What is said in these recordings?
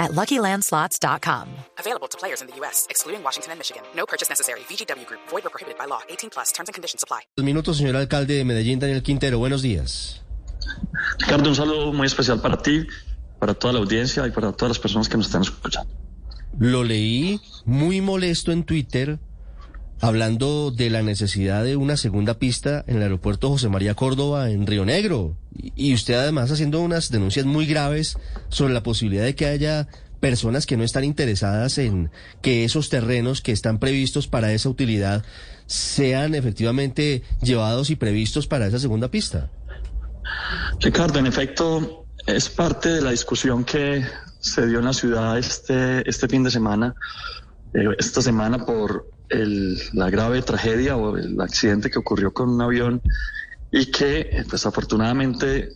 at LuckyLandSlots.com. Available to players in the U.S., excluding Washington and Michigan. No purchase necessary. VGW Group. Void or prohibited by law. 18 plus. Terms and conditions apply. Dos minutos, señor alcalde de Medellín, Daniel Quintero. Buenos días. Ricardo, un saludo muy especial para ti, para toda la audiencia y para todas las personas que nos están escuchando. Lo leí muy molesto en Twitter hablando de la necesidad de una segunda pista en el aeropuerto José María Córdoba en Río Negro. Y usted además haciendo unas denuncias muy graves sobre la posibilidad de que haya personas que no están interesadas en que esos terrenos que están previstos para esa utilidad sean efectivamente llevados y previstos para esa segunda pista. Ricardo, en efecto, es parte de la discusión que se dio en la ciudad este, este fin de semana, eh, esta semana por el- la grave tragedia o el accidente que ocurrió con un avión y que, eh, pues afortunadamente,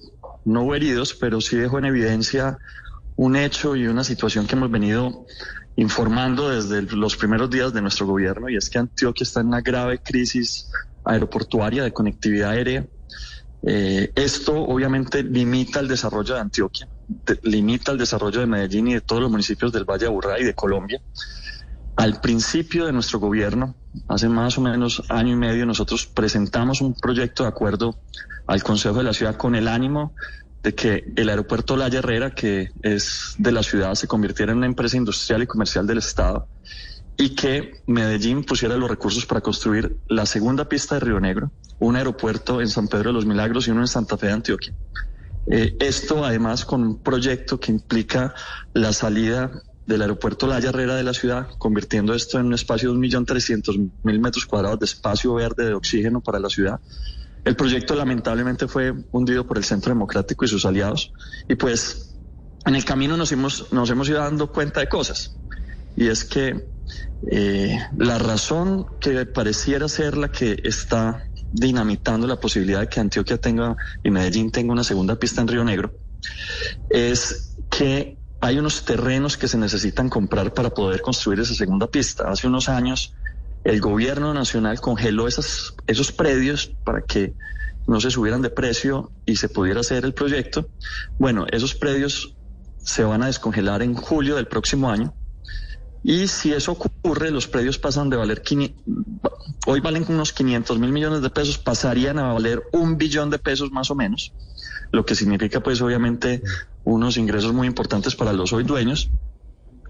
no hubo heridos, pero sí dejó en evidencia un hecho y una situación que hemos venido informando desde los primeros días de nuestro gobierno y es que Antioquia está en una grave crisis aeroportuaria de conectividad aérea. Eh, esto obviamente limita el desarrollo de Antioquia, limita el desarrollo de Medellín y de todos los municipios del Valle de Aburrá y de Colombia. Al principio de nuestro gobierno, hace más o menos año y medio, nosotros presentamos un proyecto de acuerdo al Consejo de la Ciudad con el ánimo de que el aeropuerto La Herrera, que es de la ciudad, se convirtiera en una empresa industrial y comercial del Estado y que Medellín pusiera los recursos para construir la segunda pista de Río Negro, un aeropuerto en San Pedro de los Milagros y uno en Santa Fe de Antioquia. Eh, esto además con un proyecto que implica la salida del aeropuerto La Herrera de la ciudad, convirtiendo esto en un espacio de 1.300.000 metros cuadrados de espacio verde de oxígeno para la ciudad. El proyecto lamentablemente fue hundido por el Centro Democrático y sus aliados y pues en el camino nos hemos, nos hemos ido dando cuenta de cosas y es que eh, la razón que pareciera ser la que está dinamitando la posibilidad de que Antioquia tenga y Medellín tenga una segunda pista en Río Negro es que hay unos terrenos que se necesitan comprar para poder construir esa segunda pista. Hace unos años el gobierno nacional congeló esas, esos predios para que no se subieran de precio y se pudiera hacer el proyecto. Bueno, esos predios se van a descongelar en julio del próximo año. Y si eso ocurre, los predios pasan de valer, hoy valen unos 500 mil millones de pesos, pasarían a valer un billón de pesos más o menos, lo que significa pues obviamente unos ingresos muy importantes para los hoy dueños,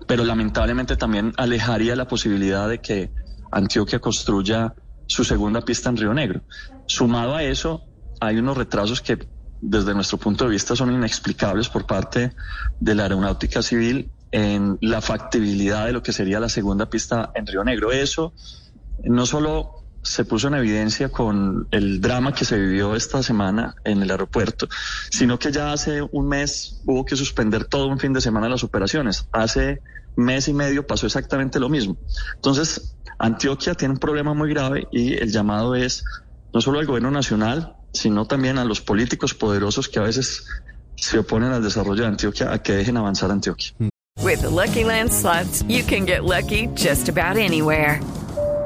pero lamentablemente también alejaría la posibilidad de que Antioquia construya su segunda pista en Río Negro. Sumado a eso, hay unos retrasos que desde nuestro punto de vista son inexplicables por parte de la aeronáutica civil en la factibilidad de lo que sería la segunda pista en Río Negro. Eso no solo se puso en evidencia con el drama que se vivió esta semana en el aeropuerto, sino que ya hace un mes hubo que suspender todo un fin de semana las operaciones. Hace mes y medio pasó exactamente lo mismo. Entonces, Antioquia tiene un problema muy grave y el llamado es no solo al gobierno nacional, sino también a los políticos poderosos que a veces se oponen al desarrollo de Antioquia a que dejen avanzar Antioquia. With Lucky Land you can get lucky just about anywhere.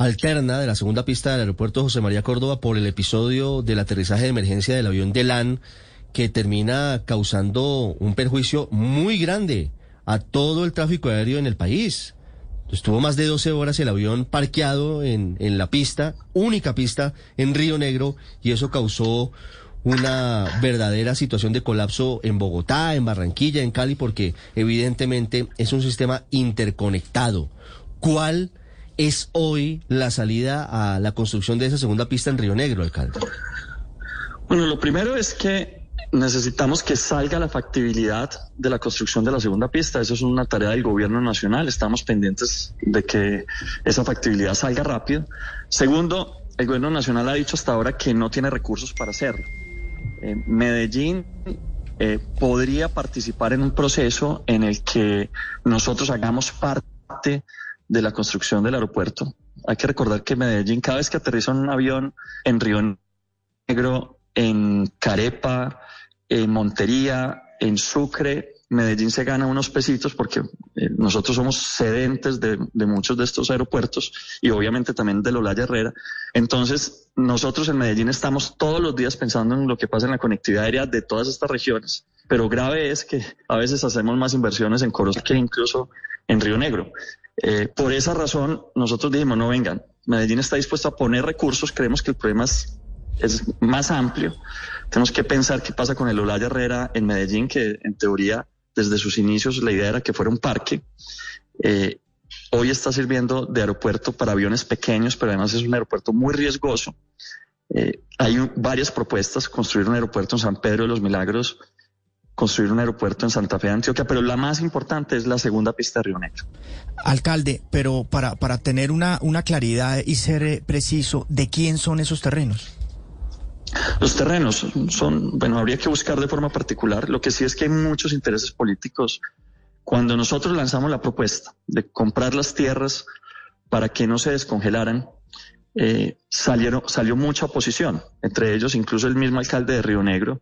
alterna, de la segunda pista del aeropuerto José María Córdoba por el episodio del aterrizaje de emergencia del avión de LAN que termina causando un perjuicio muy grande a todo el tráfico aéreo en el país. Estuvo más de 12 horas el avión parqueado en, en la pista, única pista en Río Negro, y eso causó una verdadera situación de colapso en Bogotá, en Barranquilla, en Cali, porque evidentemente es un sistema interconectado. ¿Cuál es hoy la salida a la construcción de esa segunda pista en Río Negro, alcalde? Bueno, lo primero es que necesitamos que salga la factibilidad de la construcción de la segunda pista. Eso es una tarea del gobierno nacional. Estamos pendientes de que esa factibilidad salga rápido. Segundo, el gobierno nacional ha dicho hasta ahora que no tiene recursos para hacerlo. Eh, Medellín eh, podría participar en un proceso en el que nosotros hagamos parte de la construcción del aeropuerto. Hay que recordar que Medellín, cada vez que aterriza un avión en Río Negro, en Carepa, en Montería, en Sucre, Medellín se gana unos pesitos porque eh, nosotros somos sedentes de, muchos de estos aeropuertos y obviamente también de Lolaya Herrera. Entonces, nosotros en Medellín estamos todos los días pensando en lo que pasa en la conectividad aérea de todas estas regiones. Pero grave es que a veces hacemos más inversiones en Coros que incluso en Río Negro. Eh, por esa razón, nosotros dijimos, no vengan, Medellín está dispuesto a poner recursos, creemos que el problema es más amplio. Tenemos que pensar qué pasa con el Olaya Herrera en Medellín, que en teoría desde sus inicios la idea era que fuera un parque. Eh, hoy está sirviendo de aeropuerto para aviones pequeños, pero además es un aeropuerto muy riesgoso. Eh, hay varias propuestas, construir un aeropuerto en San Pedro de los Milagros, construir un aeropuerto en Santa Fe de Antioquia, pero la más importante es la segunda pista de Río Negro. Alcalde, pero para, para tener una, una claridad y ser eh, preciso, ¿de quién son esos terrenos? Los terrenos son, bueno, habría que buscar de forma particular. Lo que sí es que hay muchos intereses políticos. Cuando nosotros lanzamos la propuesta de comprar las tierras para que no se descongelaran, eh, salieron, salió mucha oposición, entre ellos incluso el mismo alcalde de Río Negro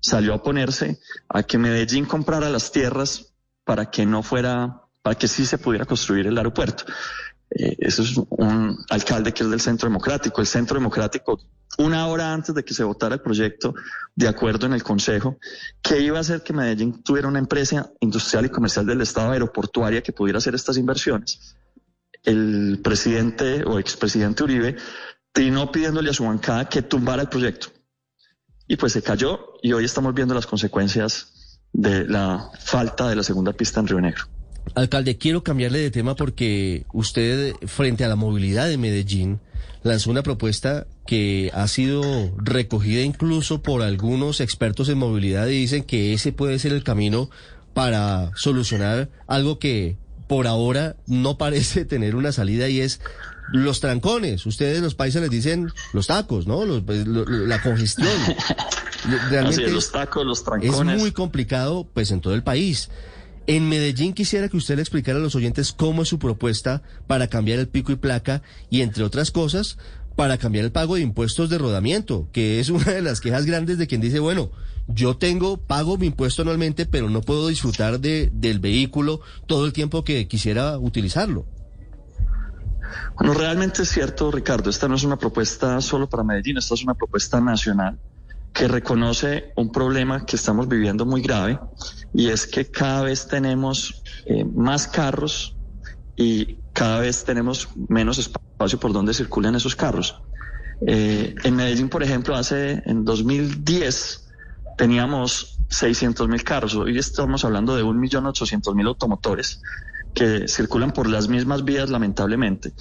salió a oponerse a que Medellín comprara las tierras para que no fuera, para que sí se pudiera construir el aeropuerto. Eh, eso es un alcalde que es del Centro Democrático. El Centro Democrático una hora antes de que se votara el proyecto, de acuerdo en el Consejo, que iba a hacer que Medellín tuviera una empresa industrial y comercial del Estado aeroportuaria que pudiera hacer estas inversiones. El presidente o expresidente Uribe terminó pidiéndole a su bancada que tumbara el proyecto. Y pues se cayó y hoy estamos viendo las consecuencias de la falta de la segunda pista en Río Negro. Alcalde, quiero cambiarle de tema porque usted, frente a la movilidad de Medellín, lanzó una propuesta que ha sido recogida incluso por algunos expertos en movilidad y dicen que ese puede ser el camino para solucionar algo que por ahora no parece tener una salida y es los trancones. Ustedes los países les dicen los tacos, ¿no? Pues, la congestión. Realmente los tacos, los trancones. Es muy complicado pues en todo el país. En Medellín quisiera que usted le explicara a los oyentes cómo es su propuesta para cambiar el pico y placa y, entre otras cosas, para cambiar el pago de impuestos de rodamiento, que es una de las quejas grandes de quien dice, bueno, yo tengo, pago mi impuesto anualmente, pero no puedo disfrutar de, del vehículo todo el tiempo que quisiera utilizarlo. Bueno, realmente es cierto, Ricardo, esta no es una propuesta solo para Medellín, esta es una propuesta nacional que reconoce un problema que estamos viviendo muy grave y es que cada vez tenemos eh, más carros y cada vez tenemos menos espacio por donde circulan esos carros. Eh, en Medellín, por ejemplo, hace en 2010 teníamos 600 mil carros. Hoy estamos hablando de 1.800.000 automotores que circulan por las mismas vías, lamentablemente,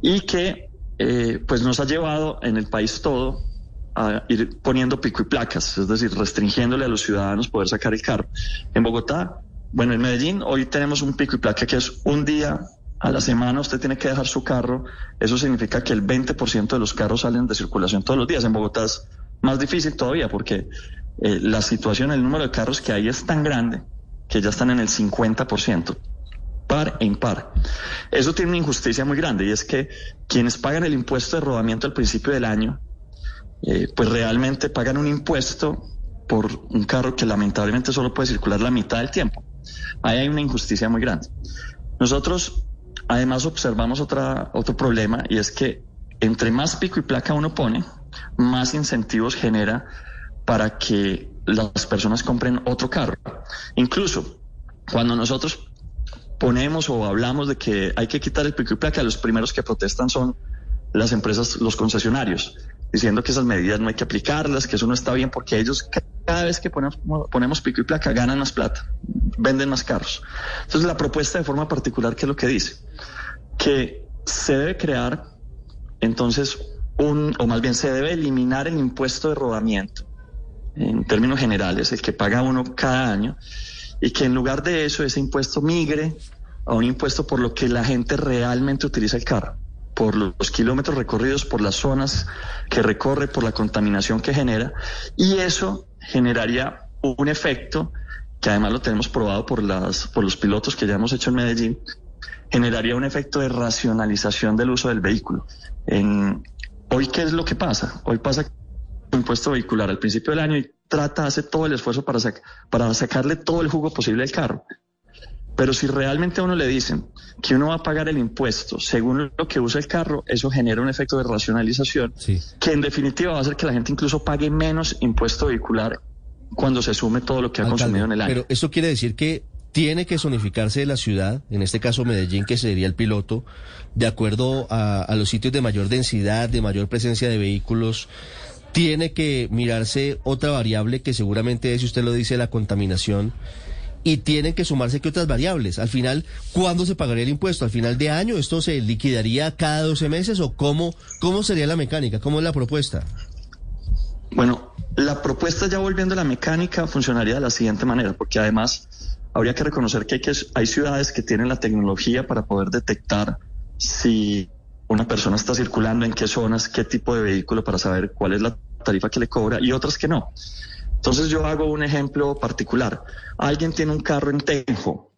y que eh, pues nos ha llevado en el país todo a ir poniendo pico y placas, es decir, restringiéndole a los ciudadanos poder sacar el carro. En Bogotá, bueno, en Medellín hoy tenemos un pico y placa que es un día a la semana usted tiene que dejar su carro. Eso significa que el 20% de los carros salen de circulación todos los días. En Bogotá es más difícil todavía porque eh, la situación, el número de carros que hay es tan grande que ya están en el 50% par e impar. Eso tiene una injusticia muy grande y es que quienes pagan el impuesto de rodamiento al principio del año eh, pues realmente pagan un impuesto por un carro que lamentablemente solo puede circular la mitad del tiempo. Ahí hay una injusticia muy grande. Nosotros además observamos otra, otro problema y es que entre más pico y placa uno pone, más incentivos genera para que las personas compren otro carro. Incluso cuando nosotros ponemos o hablamos de que hay que quitar el pico y placa, los primeros que protestan son las empresas, los concesionarios diciendo que esas medidas no hay que aplicarlas, que eso no está bien porque ellos cada vez que ponemos, ponemos pico y placa ganan más plata, venden más carros. Entonces la propuesta de forma particular, ¿qué es lo que dice? Que se debe crear entonces un, o más bien se debe eliminar el impuesto de rodamiento, en términos generales, el que paga uno cada año, y que en lugar de eso ese impuesto migre a un impuesto por lo que la gente realmente utiliza el carro, por los kilómetros recorridos, por las zonas que recorre, por la contaminación que genera, y eso generaría un efecto que además lo tenemos probado por, las, por los pilotos que ya hemos hecho en Medellín, generaría un efecto de racionalización del uso del vehículo. En, hoy, ¿qué es lo que pasa? Hoy pasa impuesto vehicular al principio del año y trata, hace todo el esfuerzo para, para sacarle todo el jugo posible al carro. Pero si realmente a uno le dicen que uno va a pagar el impuesto según lo que usa el carro, eso genera un efecto de racionalización que en definitiva va a hacer que la gente incluso pague menos impuesto vehicular cuando se sume todo lo que ha consumido en el año. Pero eso quiere decir que tiene que zonificarse la ciudad, en este caso Medellín, que sería el piloto, de acuerdo a, a los sitios de mayor densidad, de mayor presencia de vehículos. Tiene que mirarse otra variable que seguramente es, si usted lo dice, la contaminación y tienen que sumarse que otras variables. Al final, ¿cuándo se pagaría el impuesto? ¿Al final de año esto se liquidaría cada 12 meses o cómo, cómo sería la mecánica? ¿Cómo es la propuesta? Bueno, la propuesta ya volviendo a la mecánica funcionaría de la siguiente manera, porque además habría que reconocer que hay, que hay ciudades que tienen la tecnología para poder detectar si una persona está circulando, en qué zonas, qué tipo de vehículo para saber cuál es la tarifa que le cobra y otras que no. Entonces yo hago un ejemplo particular. Alguien tiene un carro en Tenjo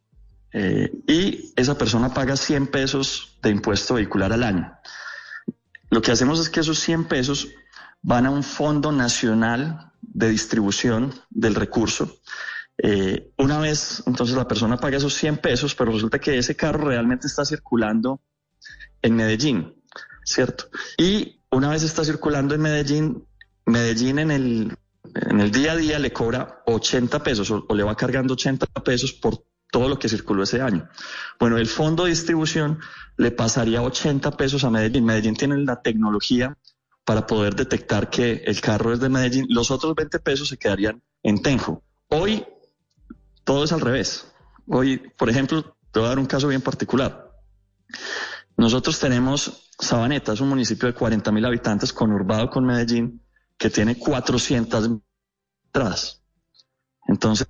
eh, y esa persona paga 100 pesos de impuesto vehicular al año. Lo que hacemos es que esos 100 pesos van a un fondo nacional de distribución del recurso. Eh, una vez, entonces la persona paga esos 100 pesos, pero resulta que ese carro realmente está circulando en Medellín, ¿cierto? Y una vez está circulando en Medellín, Medellín en el en el día a día le cobra 80 pesos o, le va cargando 80 pesos por todo lo que circuló ese año. Bueno, el fondo de distribución le pasaría 80 pesos a Medellín. Medellín tiene la tecnología para poder detectar que el carro es de Medellín. Los otros 20 pesos se quedarían en Tenjo. Hoy todo es al revés. Hoy, por ejemplo, te voy a dar un caso bien particular. Nosotros tenemos Sabaneta, es un municipio de 40 mil habitantes conurbado con Medellín, que tiene 400 entradas. Entonces,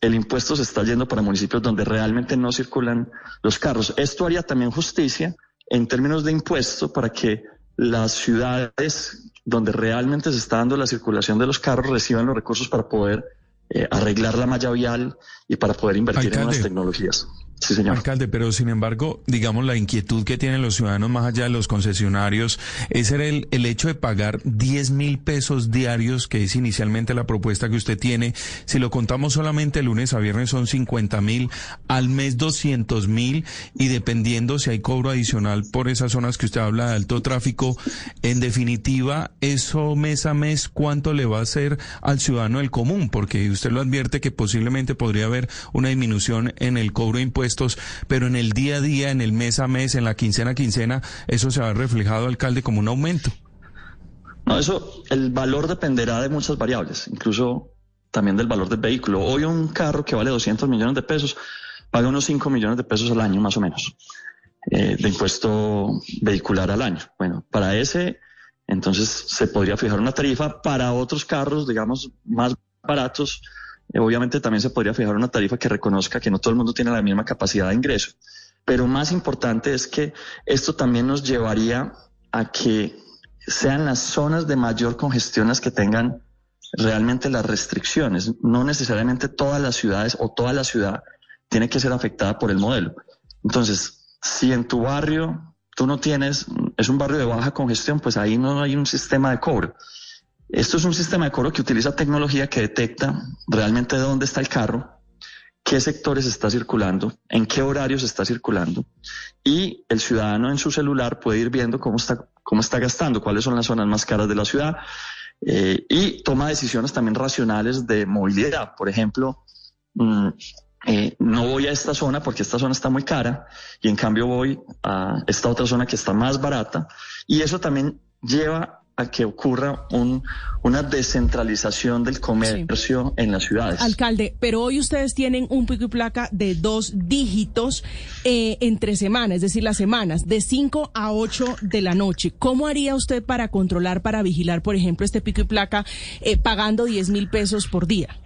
el impuesto se está yendo para municipios donde realmente no circulan los carros. Esto haría también justicia en términos de impuesto para que las ciudades donde realmente se está dando la circulación de los carros reciban los recursos para poder eh, arreglar la malla vial y para poder invertir en las tecnologías. Sí, señor. Alcalde, pero sin embargo, digamos, la inquietud que tienen los ciudadanos más allá de los concesionarios es el, el hecho de pagar 10 mil pesos diarios, que es inicialmente la propuesta que usted tiene. Si lo contamos solamente lunes a viernes son 50 mil, al mes 200 mil y dependiendo si hay cobro adicional por esas zonas que usted habla de alto tráfico, en definitiva, eso mes a mes, ¿cuánto le va a hacer al ciudadano del común? Porque usted lo advierte que posiblemente podría haber una disminución en el cobro de impuestos pero en el día a día, en el mes a mes, en la quincena a quincena, eso se va reflejado, alcalde, como un aumento. No, eso, el valor dependerá de muchas variables, incluso también del valor del vehículo. Hoy un carro que vale 200 millones de pesos paga unos 5 millones de pesos al año, más o menos, eh, de impuesto vehicular al año. Bueno, para ese, entonces se podría fijar una tarifa. Para otros carros, digamos, más baratos, obviamente también se podría fijar una tarifa que reconozca que no todo el mundo tiene la misma capacidad de ingreso. Pero más importante es que esto también nos llevaría a que sean las zonas de mayor congestión las que tengan realmente las restricciones. No necesariamente todas las ciudades o toda la ciudad tiene que ser afectada por el modelo. Entonces, si en tu barrio tú no tienes, es un barrio de baja congestión, pues ahí no hay un sistema de cobro. Esto es un sistema de cobro que utiliza tecnología que detecta realmente dónde está el carro, qué sectores está circulando, en qué horarios está circulando y el ciudadano en su celular puede ir viendo cómo está, cómo está gastando, cuáles son las zonas más caras de la ciudad eh, y toma decisiones también racionales de movilidad. Por ejemplo, mm, eh, no voy a esta zona porque esta zona está muy cara y en cambio voy a esta otra zona que está más barata y eso también lleva a que ocurra un, una descentralización del comercio en las ciudades. Alcalde, pero hoy ustedes tienen un pico y placa de dos dígitos eh, entre semanas, es decir, las semanas, de 5 a 8 de la noche. ¿Cómo haría usted para controlar, para vigilar, por ejemplo, este pico y placa eh, pagando 10 mil pesos por día?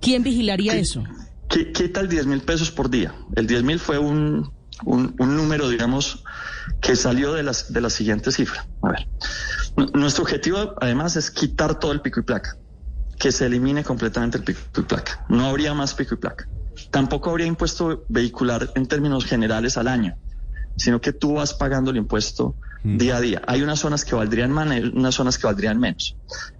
¿Quién vigilaría eso? ¿Qué, ¿Qué tal 10 mil pesos por día? El 10 mil fue un, un, un, número, digamos, que salió de, las, de la siguiente cifra. A ver, nuestro objetivo además es quitar todo el pico y placa, que se elimine completamente el pico y placa. No habría más pico y placa. Tampoco habría impuesto vehicular en términos generales al año, sino que tú vas pagando el impuesto día a día. Hay unas zonas que valdrían más, unas zonas que valdrían menos.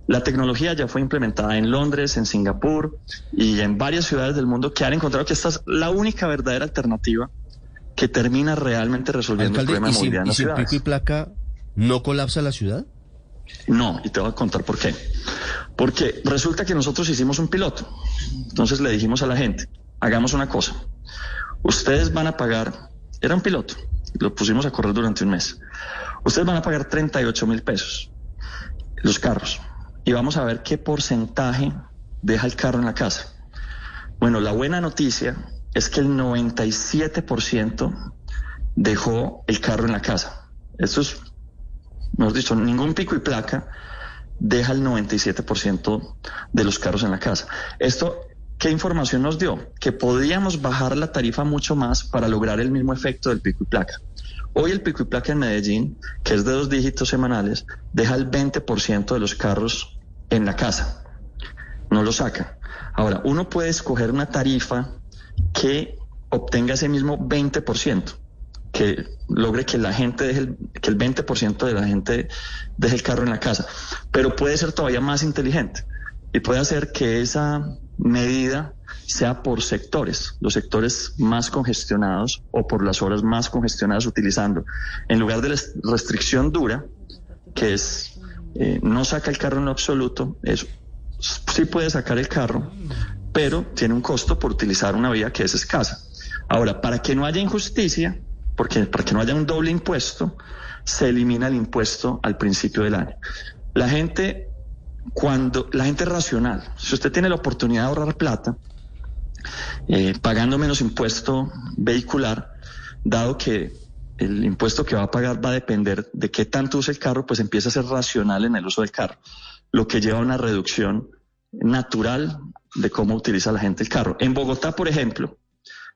La tecnología ya fue implementada en Londres, en Singapur y en varias ciudades del mundo que han encontrado que esta es la única verdadera alternativa que termina realmente resolviendo Alcalde, el problema de ¿y sin, movilidad y sin pico y placa no colapsa la ciudad? No, y te voy a contar por qué. Porque resulta que nosotros hicimos un piloto. Entonces le dijimos a la gente, hagamos una cosa. Ustedes van a pagar, era un piloto, lo pusimos a correr durante un mes. Ustedes van a pagar 38 mil pesos los carros y vamos a ver qué porcentaje deja el carro en la casa. Bueno, la buena noticia es que el 97% dejó el carro en la casa. Esto es, mejor dicho, ningún pico y placa deja el 97% de los carros en la casa. Esto, ¿qué información nos dio? Que podíamos bajar la tarifa mucho más para lograr el mismo efecto del pico y placa. Hoy el pico y placa en Medellín, que es de dos dígitos semanales, deja el 20% de los carros en la casa. No lo saca. Ahora, uno puede escoger una tarifa que obtenga ese mismo 20%, que logre que la gente deje el, que el 20% de la gente deje el carro en la casa. Pero puede ser todavía más inteligente y puede hacer que esa medida sea por sectores, los sectores más congestionados o por las horas más congestionadas utilizando. En lugar de la restricción dura, que es eh, no saca el carro en lo absoluto, es, sí puede sacar el carro, pero tiene un costo por utilizar una vía que es escasa. Ahora, para que no haya injusticia, porque para que no haya un doble impuesto, se elimina el impuesto al principio del año. La gente, cuando la gente es racional, si usted tiene la oportunidad de ahorrar plata, eh, pagando menos impuesto vehicular, dado que el impuesto que va a pagar va a depender de qué tanto usa el carro, pues empieza a ser racional en el uso del carro, lo que lleva a una reducción natural de cómo utiliza la gente el carro. En Bogotá, por ejemplo,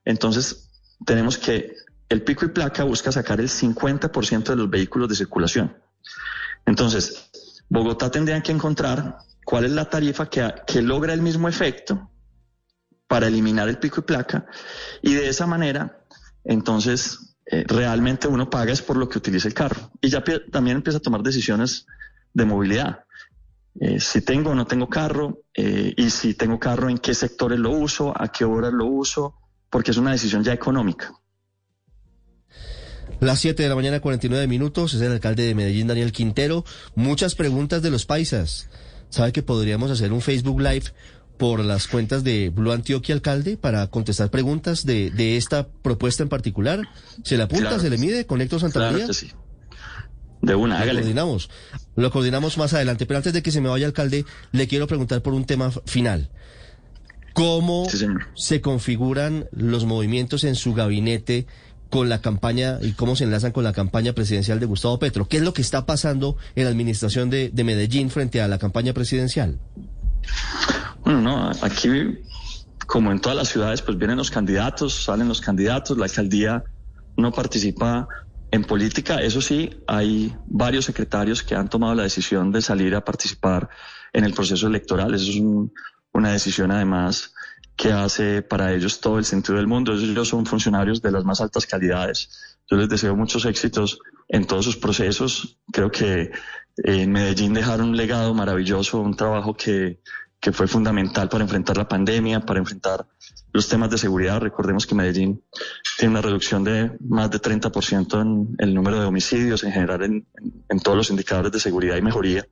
entonces tenemos que el pico y placa busca sacar el 50% de los vehículos de circulación. Entonces, Bogotá tendría que encontrar cuál es la tarifa que, que logra el mismo efecto para eliminar el pico y placa y de esa manera, entonces, eh, realmente uno paga es por lo que utiliza el carro y ya también empieza a tomar decisiones de movilidad. Eh, si tengo o no tengo carro eh, y si tengo carro, en qué sectores lo uso, a qué horas lo uso, porque es una decisión ya económica. Las 7 de la mañana, 49 minutos, es el alcalde de Medellín, Daniel Quintero. Muchas preguntas de los paisas. ¿Sabe que podríamos hacer un Facebook Live por las cuentas de Blue Antioquia, alcalde, para contestar preguntas de, de esta propuesta en particular? ¿Se le apunta, Claro. se le mide con Héctor Santamaría? Claro que sí. De una, Lo hágale. coordinamos. Lo coordinamos más adelante. Pero antes de que se me vaya, alcalde, le quiero preguntar por un tema final. ¿Cómo Sí, se configuran los movimientos en su gabinete con la campaña y cómo se enlazan con la campaña presidencial de Gustavo Petro? ¿Qué es lo que está pasando en la administración de, de Medellín frente a la campaña presidencial? Bueno, no, aquí, como en todas las ciudades, pues vienen los candidatos, salen los candidatos, la alcaldía no participa en política. Eso sí, hay varios secretarios que han tomado la decisión de salir a participar en el proceso electoral. Eso es un- una decisión, además, que hace para ellos todo el sentido del mundo. Ellos son funcionarios de las más altas calidades. Yo les deseo muchos éxitos en todos sus procesos. Creo que eh, en Medellín dejaron un legado maravilloso, un trabajo que, que fue fundamental para enfrentar la pandemia, para enfrentar los temas de seguridad. Recordemos que Medellín tiene una reducción de más de 30% en el número de homicidios en general en, todos los indicadores de seguridad y mejoría.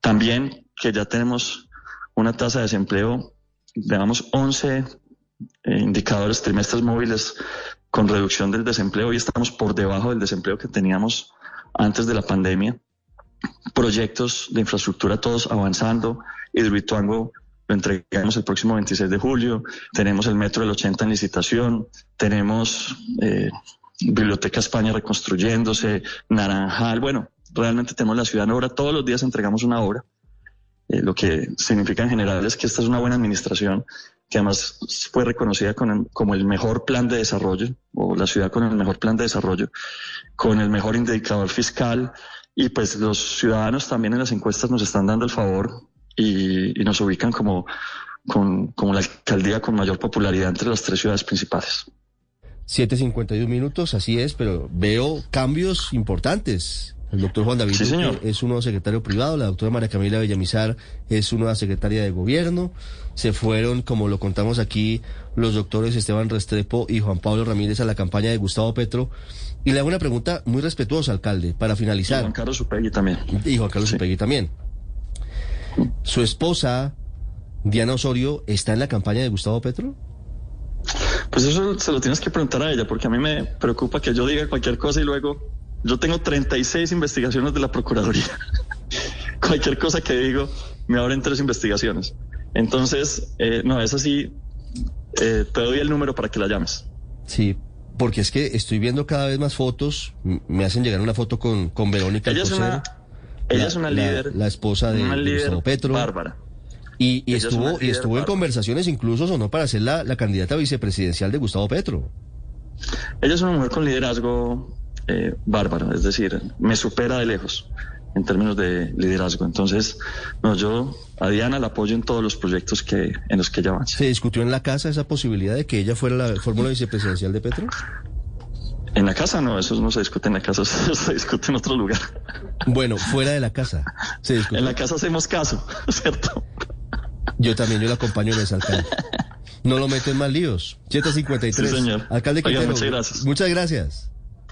También que ya tenemos una tasa de desempleo, digamos, 11 eh, indicadores trimestres móviles con reducción del desempleo y estamos por debajo del desempleo que teníamos antes de la pandemia. Proyectos de infraestructura todos avanzando. Hidroituango lo entregamos el próximo 26 de julio. Tenemos el metro del 80 en licitación. Tenemos eh, Biblioteca España reconstruyéndose, Naranjal. Bueno, realmente tenemos la ciudad en obra. Todos los días entregamos una obra. Eh, lo que significa en general es que esta es una buena administración que además fue reconocida con como el mejor plan de desarrollo, o la ciudad con el mejor plan de desarrollo, con el mejor indicador fiscal, y pues los ciudadanos también en las encuestas nos están dando el favor y, nos ubican como, como la alcaldía con mayor popularidad entre las tres ciudades principales. 7.51 minutos, así es, pero veo cambios importantes. El doctor Juan David es un nuevo secretario privado, la doctora María Camila Villamizar es una nueva secretaria de gobierno. Se fueron, como lo contamos aquí, los doctores Esteban Restrepo y Juan Pablo Ramírez a la campaña de Gustavo Petro. Y le hago una pregunta muy respetuosa, alcalde, para finalizar. Y Juan Carlos Upegui también. Y Juan Carlos Upegui también. ¿Su esposa, Diana Osorio, está en la campaña de Gustavo Petro? Pues eso se lo tienes que preguntar a ella, porque a mí me preocupa que yo diga cualquier cosa y luego yo tengo 36 investigaciones de la Procuraduría. cualquier cosa que digo me abren tres investigaciones. Entonces, eh, no, es así. Eh, te doy el número para que la llames. Sí, porque es que estoy viendo cada vez más fotos. Me hacen llegar una foto con, con Verónica. Ella, es una, ella es una líder. La, esposa de, Gustavo Petro. Bárbara. Y, estuvo, y estuvo en conversaciones incluso sonó para ser la, la candidata vicepresidencial de Gustavo Petro. Ella es una mujer con liderazgo eh, bárbaro, es decir, me supera de lejos en términos de liderazgo. Entonces, no, yo a Diana la apoyo en todos los proyectos que en los que ella avanza. ¿Se discutió en la casa esa posibilidad de que ella fuera la fórmula vicepresidencial de Petro? En la casa no, eso no se discute en la casa, eso se discute en otro lugar. Bueno, fuera de la casa. Se En la casa hacemos caso, ¿cierto? Yo también, yo la acompaño en ese alcalde. No lo meten más líos. 753. Sí, señor. Alcalde Oiga, muchas gracias. Muchas gracias.